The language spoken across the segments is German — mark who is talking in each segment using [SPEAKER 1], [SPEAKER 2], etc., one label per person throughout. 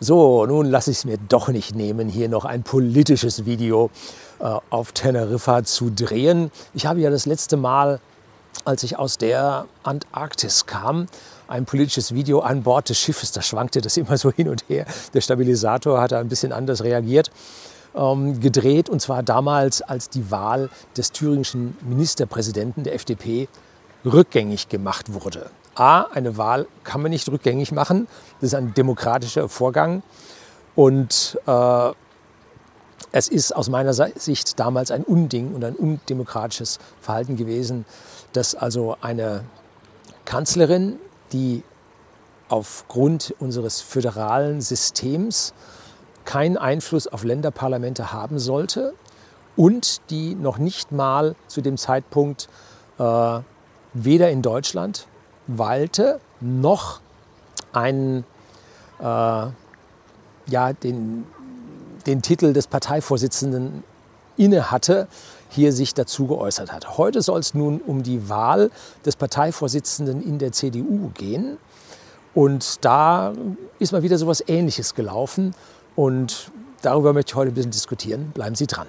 [SPEAKER 1] So, nun lasse ich es mir doch nicht nehmen, hier noch ein politisches Video äh, auf Teneriffa zu drehen. Ich habe ja das letzte Mal, als ich aus der Antarktis kam, ein politisches Video an Bord des Schiffes, da schwankte das immer so hin und her. Der Stabilisator hatte ein bisschen anders reagiert, ähm, gedreht. Und zwar damals, als die Wahl des thüringischen Ministerpräsidenten der FDP rückgängig gemacht wurde. A, eine Wahl kann man nicht rückgängig machen. Das ist ein demokratischer Vorgang. Und äh, es ist aus meiner Sicht damals ein Unding und ein undemokratisches Verhalten gewesen, dass also eine Kanzlerin, die aufgrund unseres föderalen Systems keinen Einfluss auf Länderparlamente haben sollte und die noch nicht mal zu dem Zeitpunkt äh, weder in Deutschland Walte noch einen, äh, ja, den, den Titel des Parteivorsitzenden inne hatte, hier sich dazu geäußert hat. Heute soll es nun um die Wahl des Parteivorsitzenden in der CDU gehen. Und da ist mal wieder so etwas Ähnliches gelaufen. Und darüber möchte ich heute ein bisschen diskutieren. Bleiben Sie dran.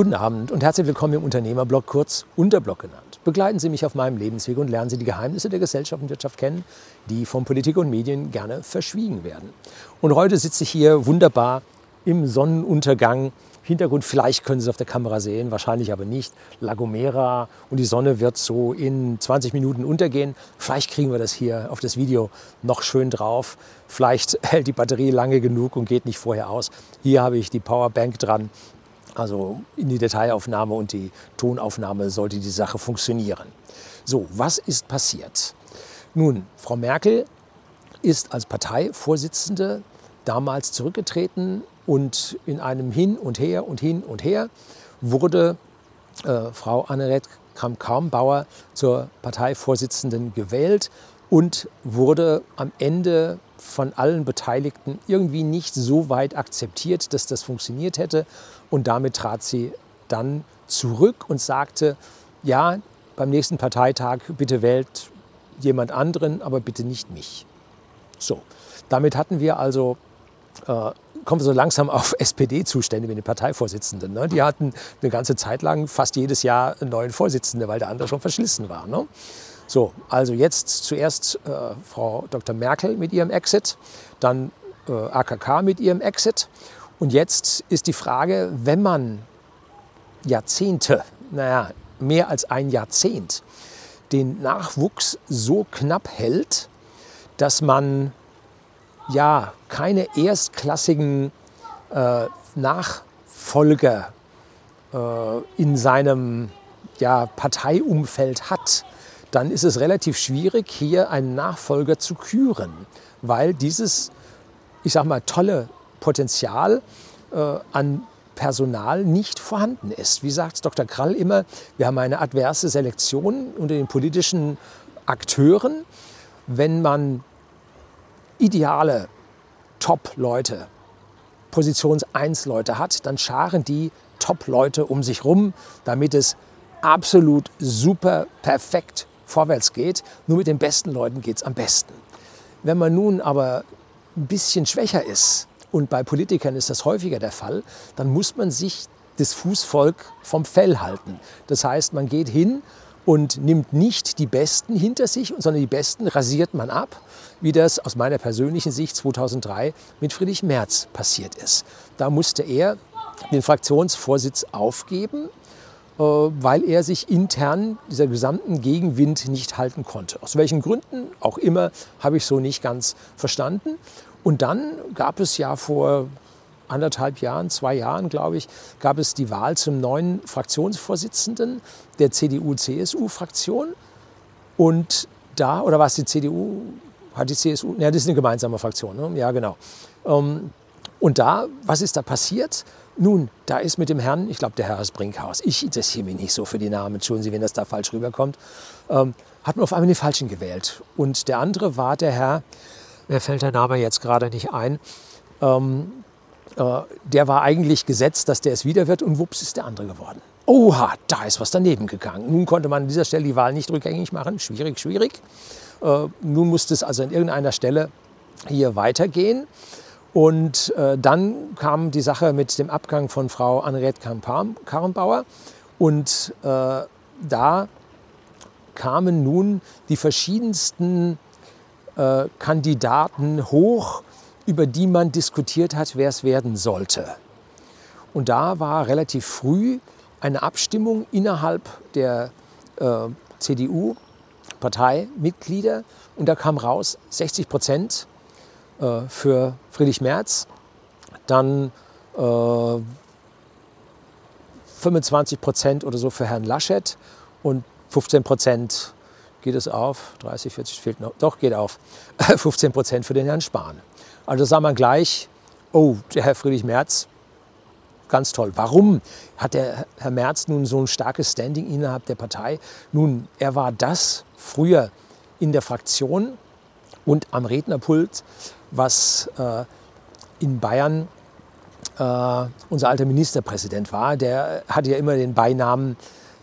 [SPEAKER 1] Guten Abend und herzlich willkommen im Unternehmerblog, kurz Unterblog genannt. Begleiten Sie mich auf meinem Lebensweg und lernen Sie die Geheimnisse der Gesellschaft und Wirtschaft kennen, die von Politik und Medien gerne verschwiegen werden. Und heute sitze ich hier wunderbar im Sonnenuntergang. Hintergrund, vielleicht können Sie es auf der Kamera sehen, wahrscheinlich aber nicht. La Gomera und die Sonne wird so in 20 Minuten untergehen. Vielleicht kriegen wir das hier auf das Video noch schön drauf. Vielleicht hält die Batterie lange genug und geht nicht vorher aus. Hier habe ich die Powerbank dran also in die Detailaufnahme und die Tonaufnahme sollte die Sache funktionieren. So, was ist passiert? Nun, Frau Merkel ist als Parteivorsitzende damals zurückgetreten und in einem Hin und Her und Hin und Her wurde äh, Frau Anneret Kramp-Karrenbauer zur Parteivorsitzenden gewählt und wurde am Ende von allen Beteiligten irgendwie nicht so weit akzeptiert, dass das funktioniert hätte. Und damit trat sie dann zurück und sagte, ja, beim nächsten Parteitag bitte wählt jemand anderen, aber bitte nicht mich. So, damit hatten wir also, äh, kommen wir so langsam auf SPD-Zustände mit den Parteivorsitzenden. Ne? Die hatten eine ganze Zeit lang fast jedes Jahr einen neuen Vorsitzenden, weil der andere schon verschlissen war. Ne? So, also jetzt zuerst äh, Frau Dr. Merkel mit ihrem Exit, dann äh, AKK mit ihrem Exit. Und jetzt ist die Frage, wenn man Jahrzehnte, naja, mehr als ein Jahrzehnt, den Nachwuchs so knapp hält, dass man ja keine erstklassigen äh, Nachfolger äh, in seinem ja, Parteiumfeld hat, dann ist es relativ schwierig, hier einen Nachfolger zu küren, weil dieses, ich sag mal, tolle Potenzial äh, an Personal nicht vorhanden ist. Wie sagt Dr. Krall immer, wir haben eine adverse Selektion unter den politischen Akteuren. Wenn man ideale Top-Leute, Positions-1-Leute hat, dann scharen die Top-Leute um sich rum, damit es absolut super perfekt vorwärts geht. Nur mit den besten Leuten geht es am besten. Wenn man nun aber ein bisschen schwächer ist, und bei Politikern ist das häufiger der Fall, dann muss man sich das Fußvolk vom Fell halten. Das heißt, man geht hin und nimmt nicht die Besten hinter sich, sondern die Besten rasiert man ab, wie das aus meiner persönlichen Sicht 2003 mit Friedrich Merz passiert ist. Da musste er den Fraktionsvorsitz aufgeben äh, weil er sich intern dieser gesamten Gegenwind nicht halten konnte. Aus welchen Gründen auch immer, habe ich so nicht ganz verstanden. Und dann gab es ja vor anderthalb Jahren, zwei Jahren, glaube ich, gab es die Wahl zum neuen Fraktionsvorsitzenden der CDU-CSU-Fraktion. Und da, oder war es die CDU, hat die CSU, ja, das ist eine gemeinsame Fraktion, ne? ja genau. Ähm, und da, was ist da passiert? Nun, da ist mit dem Herrn, ich glaube, der Herr aus Brinkhaus, ich interessiere mich nicht so für die Namen, entschuldigen Sie, wenn das da falsch rüberkommt, ähm, hat man auf einmal den Falschen gewählt. Und der andere war der Herr, mir fällt der Name jetzt gerade nicht ein, ähm, äh, der war eigentlich gesetzt, dass der es wieder wird und wups ist der andere geworden. oha, da ist was daneben gegangen. Nun konnte man an dieser Stelle die Wahl nicht rückgängig machen. Schwierig, schwierig. Äh, nun musste es also an irgendeiner Stelle hier weitergehen. Und äh, dann kam die Sache mit dem Abgang von Frau Annette Karrenbauer. Und äh, da kamen nun die verschiedensten äh, Kandidaten hoch, über die man diskutiert hat, wer es werden sollte. Und da war relativ früh eine Abstimmung innerhalb der äh, CDU-Parteimitglieder und da kam raus 60 Prozent äh, für Friedrich Merz, dann äh, 25 Prozent oder so für Herrn Laschet. Und 15 Prozent geht es auf, 30, 40 fehlt noch, doch geht auf, 15 Prozent für den Herrn Spahn. Also sah man gleich, oh, der Herr Friedrich Merz, ganz toll. Warum hat der Herr Merz nun so ein starkes Standing innerhalb der Partei? Nun, er war das früher in der Fraktion und am Rednerpult, was äh, in Bayern äh, unser alter Ministerpräsident war. Der hatte ja immer den Beinamen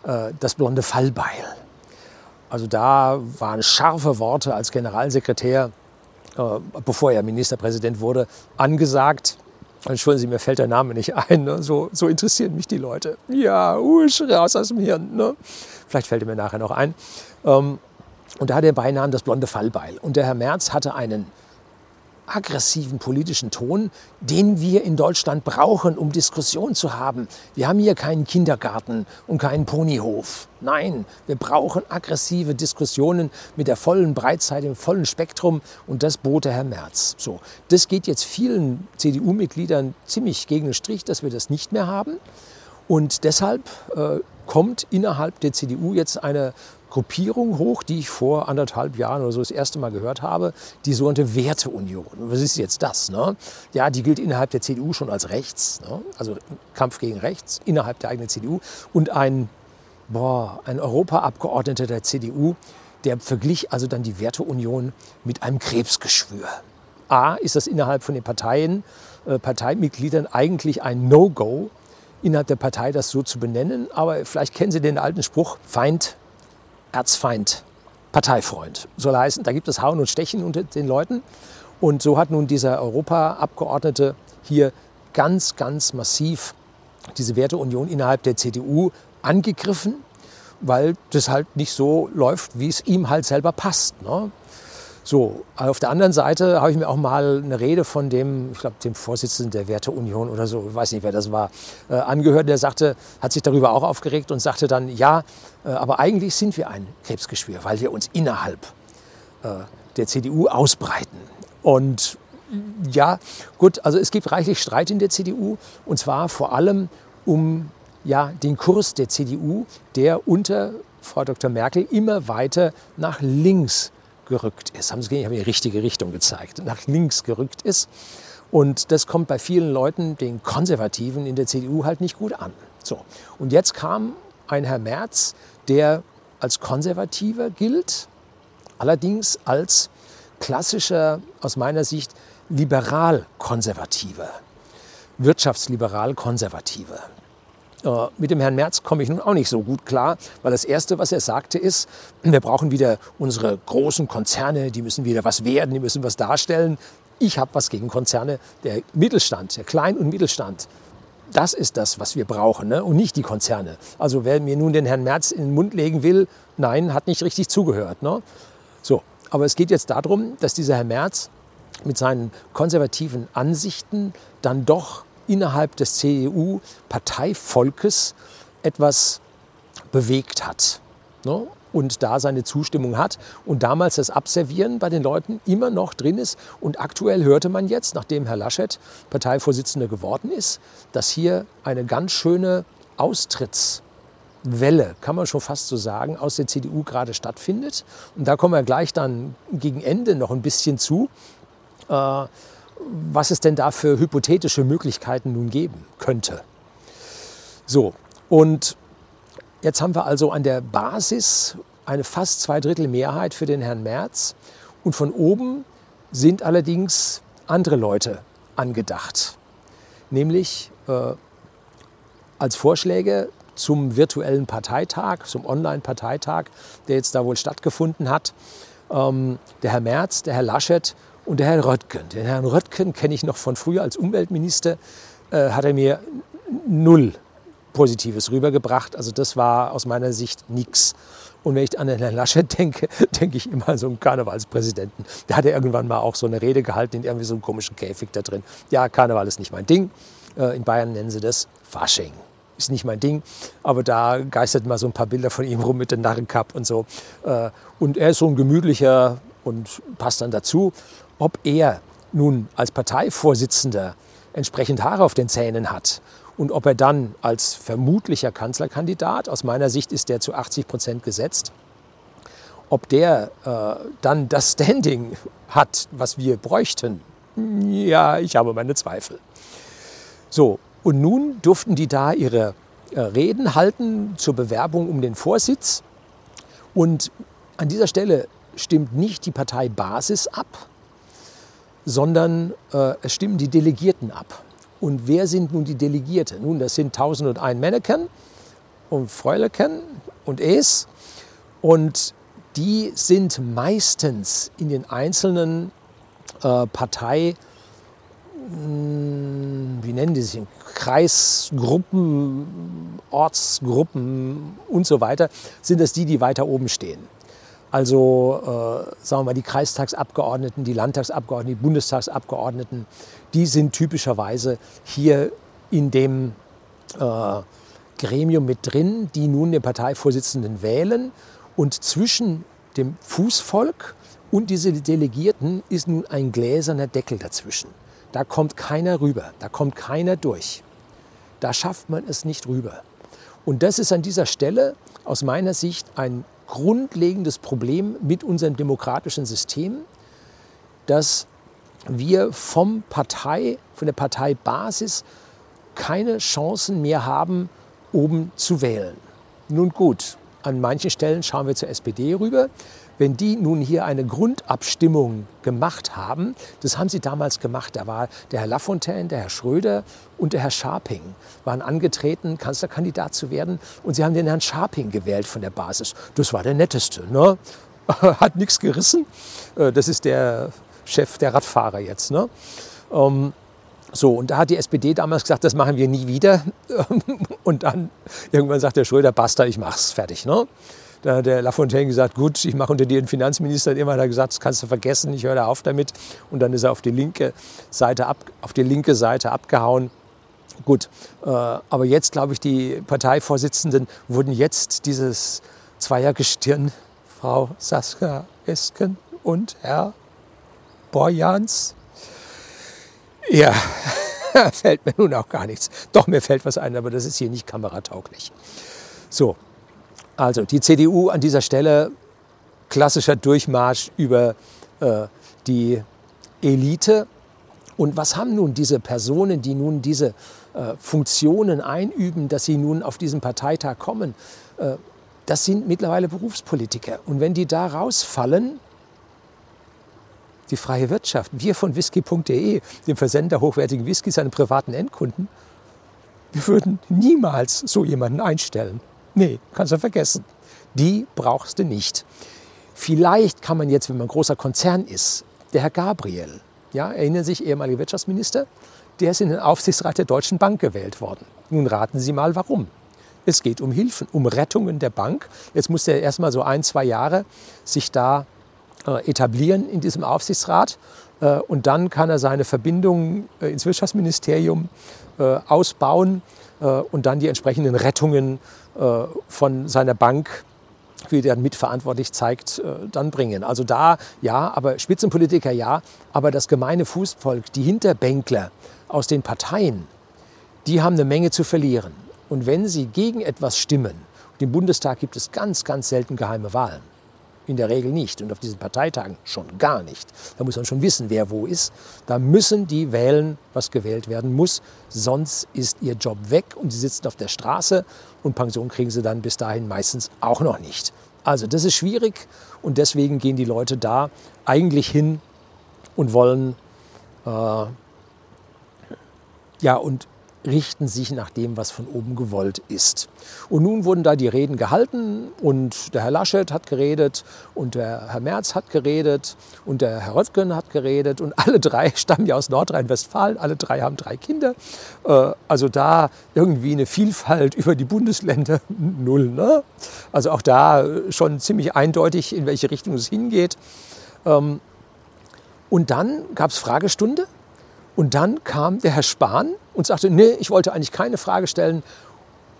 [SPEAKER 1] äh, das blonde Fallbeil. Also da waren scharfe Worte als Generalsekretär, äh, bevor er Ministerpräsident wurde, angesagt. Entschuldigen Sie, mir fällt der Name nicht ein. Ne? So, so, interessieren mich die Leute. Ja, usch, raus aus dem Hirn. Ne? Vielleicht fällt er mir nachher noch ein. Ähm, und da hat er Beinamen das blonde Fallbeil. Und der Herr Merz hatte einen aggressiven politischen Ton, den wir in Deutschland brauchen, um Diskussion zu haben. Wir haben hier keinen Kindergarten und keinen Ponyhof. Nein, wir brauchen aggressive Diskussionen mit der vollen Breitseite, dem vollen Spektrum und das bot der Herr Merz. So, das geht jetzt vielen CDU-Mitgliedern ziemlich gegen den Strich, dass wir das nicht mehr haben. Und deshalb äh, kommt innerhalb der CDU jetzt eine Gruppierung hoch, die ich vor anderthalb Jahren oder so das erste Mal gehört habe, die sogenannte Werteunion. Was ist jetzt das? Ne? Ja, die gilt innerhalb der CDU schon als rechts, ne? also Kampf gegen rechts innerhalb der eigenen CDU. Und ein, boah, ein Europaabgeordneter der CDU, der verglich also dann die Werteunion mit einem Krebsgeschwür. A, ist das innerhalb von den Parteien, äh, Parteimitgliedern eigentlich ein No-Go, innerhalb der Partei das so zu benennen. Aber vielleicht kennen Sie den alten Spruch, Feind Erzfeind, Parteifreund. Soll heißen, da gibt es Hauen und Stechen unter den Leuten. Und so hat nun dieser Europaabgeordnete hier ganz, ganz massiv diese Werteunion innerhalb der CDU angegriffen, weil das halt nicht so läuft, wie es ihm halt selber passt. Ne? So, auf der anderen Seite habe ich mir auch mal eine Rede von dem, ich glaube, dem Vorsitzenden der Werteunion oder so, ich weiß nicht, wer das war, äh, angehört. Der sagte, hat sich darüber auch aufgeregt und sagte dann, ja, äh, aber eigentlich sind wir ein Krebsgeschwür, weil wir uns innerhalb äh, der CDU ausbreiten. Und ja, gut, also es gibt reichlich Streit in der CDU und zwar vor allem um ja, den Kurs der CDU, der unter Frau Dr. Merkel immer weiter nach links gerückt ist. Haben Sie gesehen, ich habe die richtige Richtung gezeigt, nach links gerückt ist. Und das kommt bei vielen Leuten, den Konservativen in der CDU, halt nicht gut an. So. Und jetzt kam ein Herr Merz, der als Konservativer gilt, allerdings als klassischer, aus meiner Sicht, liberal-konservativer, wirtschaftsliberal-konservativer. Äh, mit dem Herrn Merz komme ich nun auch nicht so gut klar, weil das Erste, was er sagte, ist, wir brauchen wieder unsere großen Konzerne, die müssen wieder was werden, die müssen was darstellen. Ich habe was gegen Konzerne. Der Mittelstand, der Klein- und Mittelstand, das ist das, was wir brauchen ne? und nicht die Konzerne. Also wer mir nun den Herrn Merz in den Mund legen will, nein, hat nicht richtig zugehört. Ne? So, aber es geht jetzt darum, dass dieser Herr Merz mit seinen konservativen Ansichten dann doch innerhalb des CDU-Parteivolkes etwas bewegt hat. Ne? und da seine Zustimmung hat und damals das Abservieren bei den Leuten immer noch drin ist. Und aktuell hörte man jetzt, nachdem Herr Laschet Parteivorsitzender geworden ist, dass hier eine ganz schöne Austrittswelle, kann man schon fast so sagen, aus der CDU gerade stattfindet. Und da kommen wir gleich dann gegen Ende noch ein bisschen zu. Äh, was es denn da für hypothetische Möglichkeiten nun geben könnte. So, und jetzt haben wir also an der Basis eine fast zwei Drittel Mehrheit für den Herrn Merz und von oben sind allerdings andere Leute angedacht, nämlich äh, als Vorschläge zum virtuellen Parteitag, zum Online-Parteitag, der jetzt da wohl stattgefunden hat. Ähm, der Herr Merz, der Herr Laschet und der Herr Röttgen. Den Herrn Röttgen kenne ich noch von früher als Umweltminister, äh, hat er mir null Positives rübergebracht. Also das war aus meiner Sicht nichts. Und wenn ich an Herrn Laschet denke, denke ich immer an so einen Karnevalspräsidenten. Der hat ja irgendwann mal auch so eine Rede gehalten in irgendwie so einem komischen Käfig da drin. Ja, Karneval ist nicht mein Ding. Äh, in Bayern nennen sie das Fasching. Ist nicht mein Ding, aber da geistert mal so ein paar Bilder von ihm rum mit dem Narrenkapp und so. Äh, und er ist so ein gemütlicher und passt dann dazu. Ob er nun als Parteivorsitzender entsprechend Haare auf den Zähnen hat und ob er dann als vermutlicher Kanzlerkandidat, aus meiner Sicht ist der zu 80 Prozent gesetzt, ob der äh, dann das Standing hat, was wir bräuchten, ja, ich habe meine Zweifel. So, und nun durften die da ihre äh, Reden halten zur Bewerbung um den Vorsitz. Und an dieser Stelle stimmt nicht die Parteibasis ab, sondern äh, es stimmen die Delegierten ab. Und wer sind nun die Delegierten? Nun, das sind 1001 Männchen und Fräuleken und Es. Und die sind meistens in den einzelnen äh, Partei, hm, wie nennen die sich, Kreisgruppen, Ortsgruppen und so weiter, sind das die, die weiter oben stehen. Also äh, sagen wir mal, die Kreistagsabgeordneten, die Landtagsabgeordneten, die Bundestagsabgeordneten, die sind typischerweise hier in dem äh, Gremium mit drin, die nun den Parteivorsitzenden wählen. Und zwischen dem Fußvolk und diese Delegierten ist nun ein gläserner Deckel dazwischen. Da kommt keiner rüber, da kommt keiner durch. Da schafft man es nicht rüber. Und das ist an dieser Stelle aus meiner Sicht ein grundlegendes Problem mit unserem demokratischen System, dass wir vom Partei, von der Parteibasis keine Chancen mehr haben, oben zu wählen. Nun gut, an manchen Stellen schauen wir zur SPD rüber. Wenn die nun hier eine Grundabstimmung gemacht haben, das haben sie damals gemacht, da war der Herr Lafontaine, der Herr Schröder und der Herr Scharping waren angetreten, Kanzlerkandidat zu werden und sie haben den Herrn Scharping gewählt von der Basis. Das war der netteste, ne? hat nichts gerissen. Äh, das ist der Chef der Radfahrer jetzt. Ne? Ähm, so, und da hat die SPD damals gesagt, das machen wir nie wieder. Und dann irgendwann sagt der Schröder, basta, ich mach's, fertig. Ne? Da hat der Lafontaine gesagt, gut, ich mache unter dir einen Finanzminister. Immer hat er gesagt, das kannst du vergessen, ich höre da auf damit. Und dann ist er auf die linke Seite, ab, auf die linke Seite abgehauen. Gut, äh, aber jetzt glaube ich, die Parteivorsitzenden wurden jetzt dieses Zweiergestirn, Frau Saskia Esken und Herr Borjans. Ja, fällt mir nun auch gar nichts. Doch, mir fällt was ein, aber das ist hier nicht kameratauglich. So, also die CDU an dieser Stelle klassischer Durchmarsch über äh, die Elite. Und was haben nun diese Personen, die nun diese äh, Funktionen einüben, dass sie nun auf diesen Parteitag kommen? Äh, das sind mittlerweile Berufspolitiker. Und wenn die da rausfallen, die freie Wirtschaft, wir von whisky.de, dem Versender hochwertigen Whiskys an privaten Endkunden, wir würden niemals so jemanden einstellen. Nee, kannst du vergessen. Die brauchst du nicht. Vielleicht kann man jetzt, wenn man ein großer Konzern ist, der Herr Gabriel, ja, erinnern sich, ehemaliger Wirtschaftsminister, der ist in den Aufsichtsrat der Deutschen Bank gewählt worden. Nun raten Sie mal, warum. Es geht um Hilfen, um Rettungen der Bank. Jetzt muss er erst mal so ein, zwei Jahre sich da äh, etablieren in diesem Aufsichtsrat. Äh, und dann kann er seine Verbindung äh, ins Wirtschaftsministerium äh, ausbauen äh, und dann die entsprechenden Rettungen von seiner Bank wie der mitverantwortlich zeigt, äh, dann bringen. Also da ja, aber Spitzenpolitiker ja, aber das gemeine Fußvolk, die Hinterbänkler aus den Parteien, die haben eine Menge zu verlieren. Und wenn sie gegen etwas stimmen, im Bundestag gibt es ganz, ganz selten geheime Wahlen. In der Regel nicht und auf diesen Parteitagen schon gar nicht. Da muss man schon wissen, wer wo ist. Da müssen die wählen, was gewählt werden muss. Sonst ist ihr Job weg und sie sitzen auf der Straße und Pension kriegen sie dann bis dahin meistens auch noch nicht. Also das ist schwierig und deswegen gehen die Leute da eigentlich hin und wollen, äh, ja, und richten sich nach dem, was von oben gewollt ist. Und nun wurden da die Reden gehalten und der Herr Laschet hat geredet und der Herr Merz hat geredet und der Herr Röttgen hat geredet und alle drei stammen ja aus Nordrhein-Westfalen, alle drei haben drei Kinder. Äh, also da irgendwie eine Vielfalt über die Bundesländer null. Ne? Also auch da schon ziemlich eindeutig, in welche Richtung es hingeht. Ähm, und dann gab es Fragestunde und dann kam der Herr Spahn und sagte, nee, ich wollte eigentlich keine Frage stellen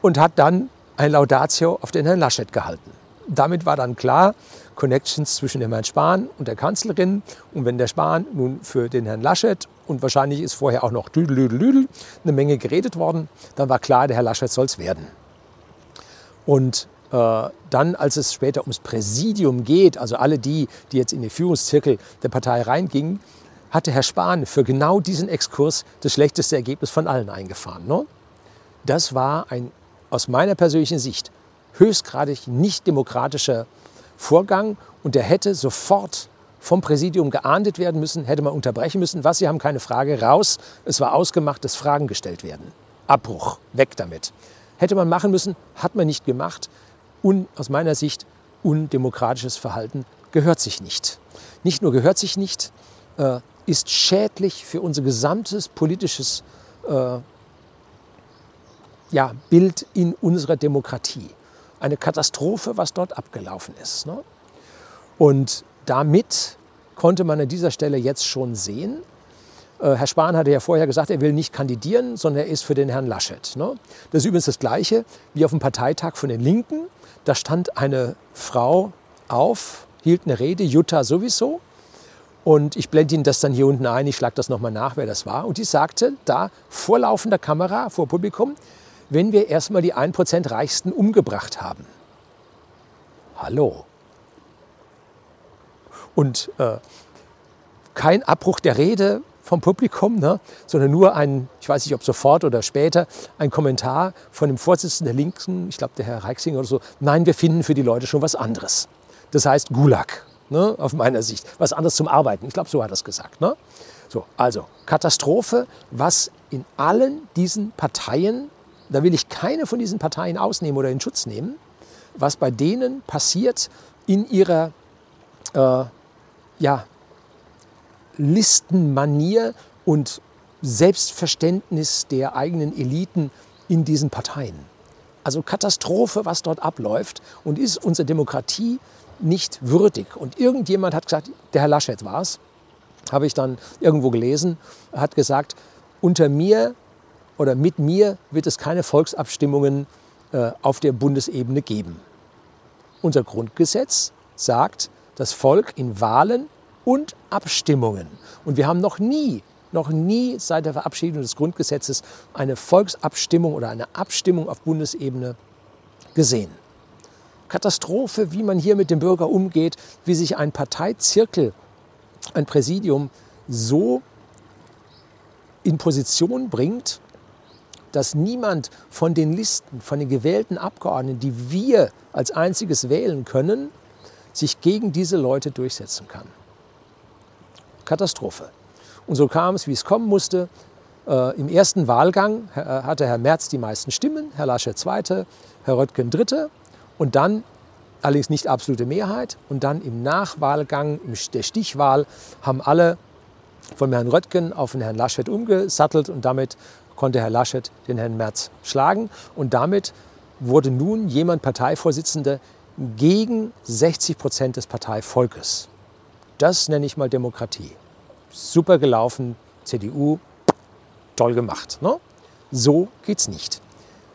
[SPEAKER 1] und hat dann ein Laudatio auf den Herrn Laschet gehalten. Damit war dann klar, Connections zwischen dem Herrn Spahn und der Kanzlerin. Und wenn der Spahn nun für den Herrn Laschet und wahrscheinlich ist vorher auch noch Düdel, Düdel, Düdel eine Menge geredet worden, dann war klar, der Herr Laschet soll es werden. Und äh, dann, als es später ums Präsidium geht, also alle die, die jetzt in den Führungszirkel der Partei reingingen, hatte Herr Spahn für genau diesen Exkurs das schlechteste Ergebnis von allen eingefahren. Ne? Das war ein aus meiner persönlichen Sicht höchstgradig nicht demokratischer Vorgang und der hätte sofort vom Präsidium geahndet werden müssen, hätte man unterbrechen müssen. Was, Sie haben keine Frage, raus. Es war ausgemacht, dass Fragen gestellt werden. Abbruch, weg damit. Hätte man machen müssen, hat man nicht gemacht. Und aus meiner Sicht undemokratisches Verhalten gehört sich nicht. Nicht nur gehört sich nicht, äh, ist schädlich für unser gesamtes politisches äh, ja, Bild in unserer Demokratie. Eine Katastrophe, was dort abgelaufen ist. Ne? Und damit konnte man an dieser Stelle jetzt schon sehen, äh, Herr Spahn hatte ja vorher gesagt, er will nicht kandidieren, sondern er ist für den Herrn Laschet. Ne? Das ist übrigens das Gleiche wie auf dem Parteitag von den Linken. Da stand eine Frau auf, hielt eine Rede, Jutta sowieso. Und ich blende Ihnen das dann hier unten ein, ich schlage das nochmal nach, wer das war. Und die sagte da vor laufender Kamera, vor Publikum, wenn wir erstmal die 1% Reichsten umgebracht haben. Hallo. Und äh, kein Abbruch der Rede vom Publikum, ne, sondern nur ein, ich weiß nicht, ob sofort oder später, ein Kommentar von dem Vorsitzenden der Linken, ich glaube der Herr Reichsinger oder so, nein, wir finden für die Leute schon was anderes. Das heißt Gulag, ne, auf meiner Sicht, was anderes zum Arbeiten. Ich glaube, so hat er es gesagt. Ne? So, also Katastrophe, was in allen diesen Parteien da will ich keine von diesen Parteien ausnehmen oder in Schutz nehmen, was bei denen passiert in ihrer äh, ja, Listenmanier und Selbstverständnis der eigenen Eliten in diesen Parteien. Also Katastrophe, was dort abläuft und ist unsere Demokratie nicht würdig. Und irgendjemand hat gesagt, der Herr Laschet war es, habe ich dann irgendwo gelesen, hat gesagt, unter mir oder mit mir wird es keine Volksabstimmungen äh, auf der Bundesebene geben. Unser Grundgesetz sagt, das Volk in Wahlen und Abstimmungen. Und wir haben noch nie, noch nie seit der Verabschiedung des Grundgesetzes eine Volksabstimmung oder eine Abstimmung auf Bundesebene gesehen. Katastrophe, wie man hier mit dem Bürger umgeht, wie sich ein Parteizirkel, ein Präsidium so in Position bringt, dass niemand von den Listen, von den gewählten Abgeordneten, die wir als einziges wählen können, sich gegen diese Leute durchsetzen kann. Katastrophe. Und so kam es, wie es kommen musste. Äh, Im ersten Wahlgang äh, hatte Herr Merz die meisten Stimmen, Herr Laschet zweite, Herr Röttgen dritte und dann allerdings nicht absolute Mehrheit. Und dann im Nachwahlgang, in der Stichwahl, haben alle von Herrn Röttgen auf den Herrn Laschet umgesattelt und damit konnte Herr Laschet den Herrn Merz schlagen. Und damit wurde nun jemand Parteivorsitzender gegen 60 Prozent des Parteivolkes. Das nenne ich mal Demokratie. Super gelaufen, CDU, toll gemacht. Ne? So geht's nicht.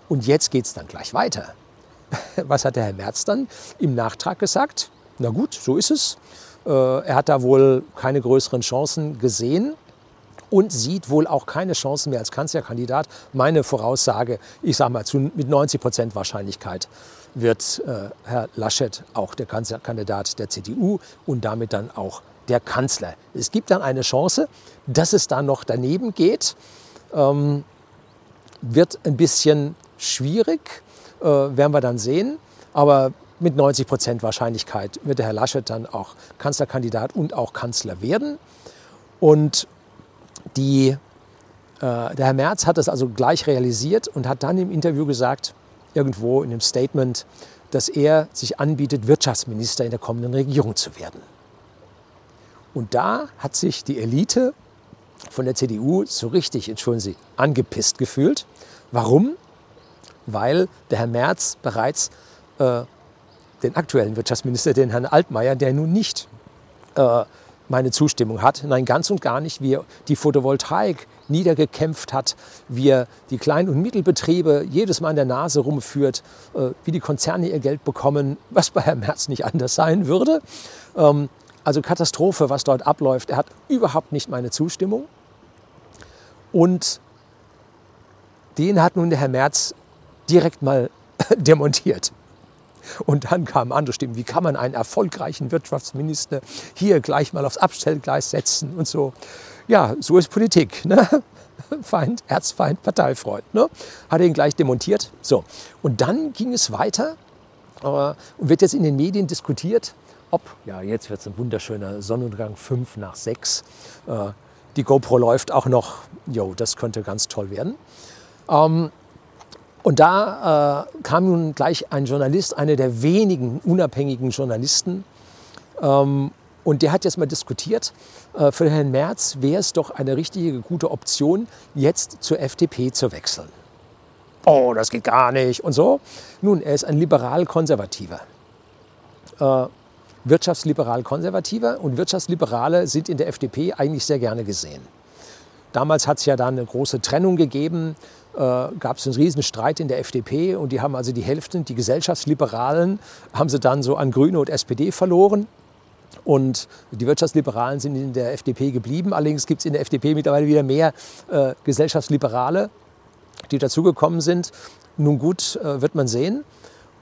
[SPEAKER 1] Und jetzt geht es dann gleich weiter. Was hat der Herr Merz dann im Nachtrag gesagt? Na gut, so ist es. Äh, er hat da wohl keine größeren Chancen gesehen und sieht wohl auch keine Chancen mehr als Kanzlerkandidat. Meine Voraussage, ich sage mal, mit 90 Prozent Wahrscheinlichkeit wird äh, Herr Laschet auch der Kanzlerkandidat der CDU und damit dann auch der Kanzler. Es gibt dann eine Chance, dass es da noch daneben geht. Ähm, wird ein bisschen schwierig, äh, werden wir dann sehen. Aber mit 90 Prozent Wahrscheinlichkeit wird der Herr Laschet dann auch Kanzlerkandidat und auch Kanzler werden. Und die der Herr Merz hat das also gleich realisiert und hat dann im Interview gesagt, irgendwo in einem Statement, dass er sich anbietet, Wirtschaftsminister in der kommenden Regierung zu werden. Und da hat sich die Elite von der CDU so richtig, entschuldigen Sie, angepisst gefühlt. Warum? Weil der Herr Merz bereits äh, den aktuellen Wirtschaftsminister, den Herrn Altmaier, der nun nicht äh, meine Zustimmung hat, nein, ganz und gar nicht, wie er die Photovoltaik niedergekämpft hat, wie er die Klein- und Mittelbetriebe jedes Mal in der Nase rumführt, äh, wie die Konzerne ihr Geld bekommen, was bei Herrn Merz nicht anders sein würde. Ähm, also Katastrophe, was dort abläuft. Er hat überhaupt nicht meine Zustimmung. Und den hat nun der Herr Merz direkt mal demontiert. Und dann kamen andere Stimmen, wie kann man einen erfolgreichen Wirtschaftsminister hier gleich mal aufs Abstellgleis setzen und so. Ja, so ist Politik. Ne? Feind, Erzfeind, Parteifreund. Ne? Hat ihn gleich demontiert. So. Und dann ging es weiter äh, und wird jetzt in den Medien diskutiert, ob, ja, jetzt wird es ein wunderschöner Sonnenuntergang, 5 nach 6. Äh, die GoPro läuft auch noch, jo, das könnte ganz toll werden. Ähm, und da äh, kam nun gleich ein Journalist, einer der wenigen unabhängigen Journalisten, ähm, und der hat jetzt mal diskutiert, äh, für Herrn Merz wäre es doch eine richtige, gute Option, jetzt zur FDP zu wechseln. Oh, das geht gar nicht und so. Nun, er ist ein liberal-konservativer. Äh, wirtschaftsliberal-konservativer und Wirtschaftsliberale sind in der FDP eigentlich sehr gerne gesehen. Damals hat es ja dann eine große Trennung gegeben, äh, gab es einen riesen Streit in der FDP und die haben also die Hälfte, die Gesellschaftsliberalen, haben sie dann so an Grüne und SPD verloren. Und die Wirtschaftsliberalen sind in der FDP geblieben. Allerdings gibt es in der FDP mittlerweile wieder mehr äh, Gesellschaftsliberale, die dazugekommen sind. Nun gut, äh, wird man sehen.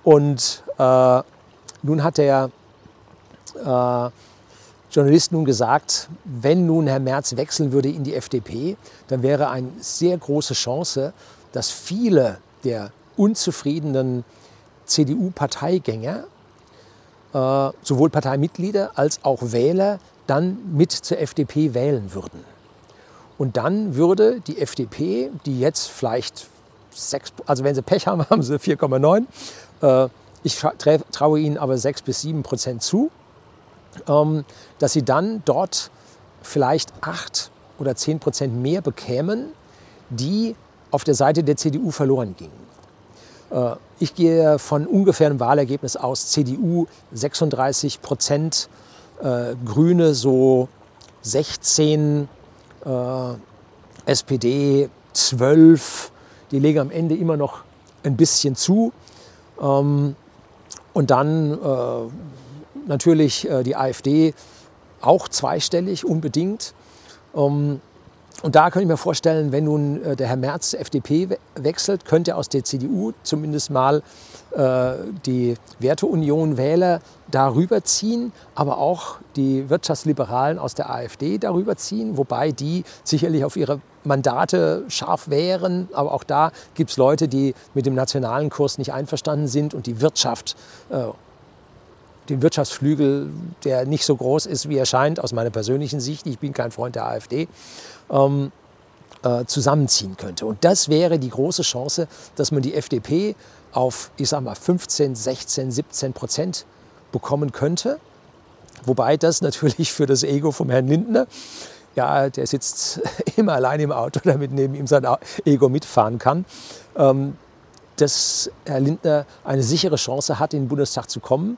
[SPEAKER 1] Und äh, nun hat der äh, Journalist nun gesagt, wenn nun Herr Merz wechseln würde in die FDP, dann wäre eine sehr große Chance, dass viele der unzufriedenen CDU-Parteigänger, äh, sowohl Parteimitglieder als auch Wähler, dann mit zur FDP wählen würden. Und dann würde die FDP, die jetzt vielleicht sechs, also wenn sie Pech haben, haben sie 4,9. Äh, ich traue ihnen aber 6 bis 7 Prozent zu. Ähm, dass sie dann dort vielleicht acht oder zehn Prozent mehr bekämen, die auf der Seite der CDU verloren gingen. Äh, ich gehe von ungefähr einem Wahlergebnis aus. CDU 36 Prozent, äh, Grüne so 16, äh, SPD 12. Die legen am Ende immer noch ein bisschen zu. Ähm, und dann natürlich äh, die AfD auch zweistellig unbedingt. Ähm, und da könnte ich mir vorstellen, wenn nun äh, der Herr Merz FDP wechselt, könnte aus der CDU zumindest mal äh, die Werteunion Wähler darüber ziehen, aber auch die Wirtschaftsliberalen aus der AfD darüber ziehen, wobei die sicherlich auf ihre Mandate scharf wären. Aber auch da gibt es Leute, die mit dem nationalen Kurs nicht einverstanden sind und die Wirtschaft äh, den Wirtschaftsflügel, der nicht so groß ist, wie er scheint, aus meiner persönlichen Sicht, ich bin kein Freund der AfD, ähm, äh, zusammenziehen könnte. Und das wäre die große Chance, dass man die FDP auf, ich sag mal, 15, 16, 17 Prozent bekommen könnte. Wobei das natürlich für das Ego vom Herrn Lindner, ja, der sitzt immer allein im Auto, damit neben ihm sein Ego mitfahren kann, ähm, dass Herr Lindner eine sichere Chance hat, in den Bundestag zu kommen.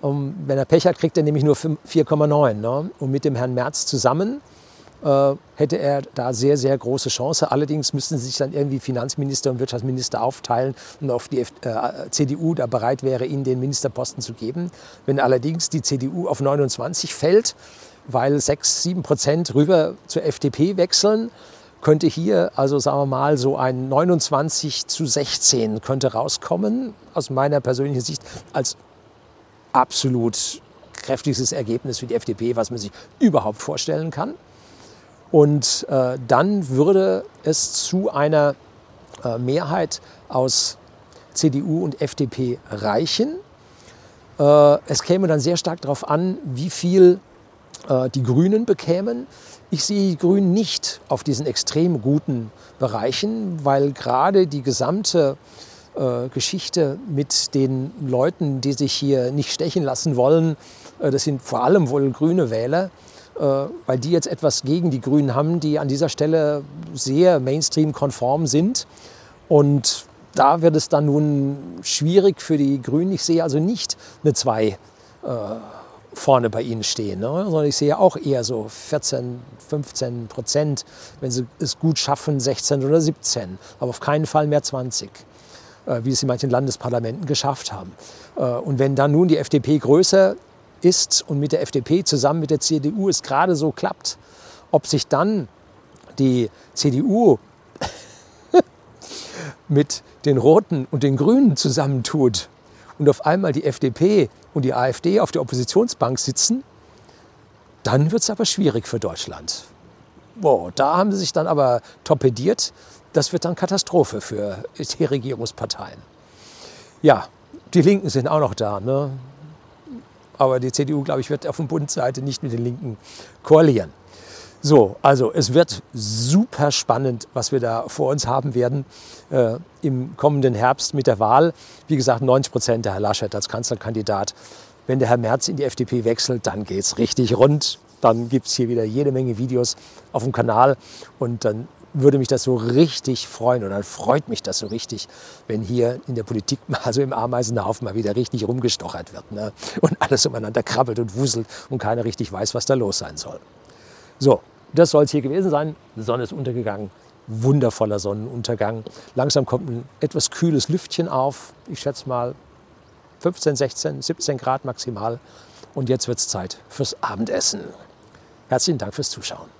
[SPEAKER 1] Um, wenn er Pech hat, kriegt er nämlich nur 4,9. Ne? Und mit dem Herrn Merz zusammen äh, hätte er da sehr, sehr große Chance. Allerdings müssten sich dann irgendwie Finanzminister und Wirtschaftsminister aufteilen und auf die äh, CDU da bereit wäre, ihnen den Ministerposten zu geben. Wenn allerdings die CDU auf 29 fällt, weil 6, 7 Prozent rüber zur FDP wechseln, könnte hier, also sagen wir mal, so ein 29 zu 16 könnte rauskommen, aus meiner persönlichen Sicht, als absolut kräftigstes Ergebnis für die FDP, was man sich überhaupt vorstellen kann. Und äh, dann würde es zu einer äh, Mehrheit aus CDU und FDP reichen. Äh, es käme dann sehr stark darauf an, wie viel äh, die Grünen bekämen. Ich sehe die Grünen nicht auf diesen extrem guten Bereichen, weil gerade die gesamte äh, Geschichte mit den Leuten, die sich hier nicht stechen lassen wollen, äh, das sind vor allem wohl grüne Wähler, äh, weil die jetzt etwas gegen die Grünen haben, die an dieser Stelle sehr Mainstream-konform sind. Und da wird es dann nun schwierig für die Grünen. Ich sehe also nicht eine 2 äh, vorne bei ihnen stehen, ne? sondern ich sehe auch eher so 14, 15 Prozent, wenn sie es gut schaffen, 16 oder 17, aber auf keinen Fall mehr 20, äh, wie es in manchen Landesparlamenten geschafft haben. Äh, und wenn dann nun die FDP größer ist und mit der FDP zusammen mit der CDU es gerade so klappt, ob sich dann die CDU mit den Roten und den Grünen zusammentut und auf einmal die FDP und die AfD auf der Oppositionsbank sitzen, dann wird es aber schwierig für Deutschland. Boah, da haben sie sich dann aber torpediert. Das wird dann Katastrophe für die Regierungsparteien. Ja, die Linken sind auch noch da. Ne? Aber die CDU, glaube ich, wird auf der Bundesseite nicht mit den Linken koalieren. So, also es wird super spannend, was wir da vor uns haben werden äh, im kommenden Herbst mit der Wahl. Wie gesagt, 90 Prozent der Herr Laschet als Kanzlerkandidat. Wenn der Herr Merz in die FDP wechselt, dann geht es richtig rund. Dann gibt es hier wieder jede Menge Videos auf dem Kanal und dann würde mich das so richtig freuen dann freut mich das so richtig, wenn hier in der Politik, also im Ameisenhaufen mal wieder richtig rumgestochert wird ne? und alles umeinander krabbelt und wuselt und keiner richtig weiß, was da los sein soll. So, das soll es hier gewesen sein. Die Sonne ist untergegangen. Wundervoller Sonnenuntergang. Langsam kommt ein etwas kühles Lüftchen auf. Ich schätze mal 15, 16, 17 Grad maximal. Und jetzt wird es Zeit fürs Abendessen. Herzlichen Dank fürs Zuschauen.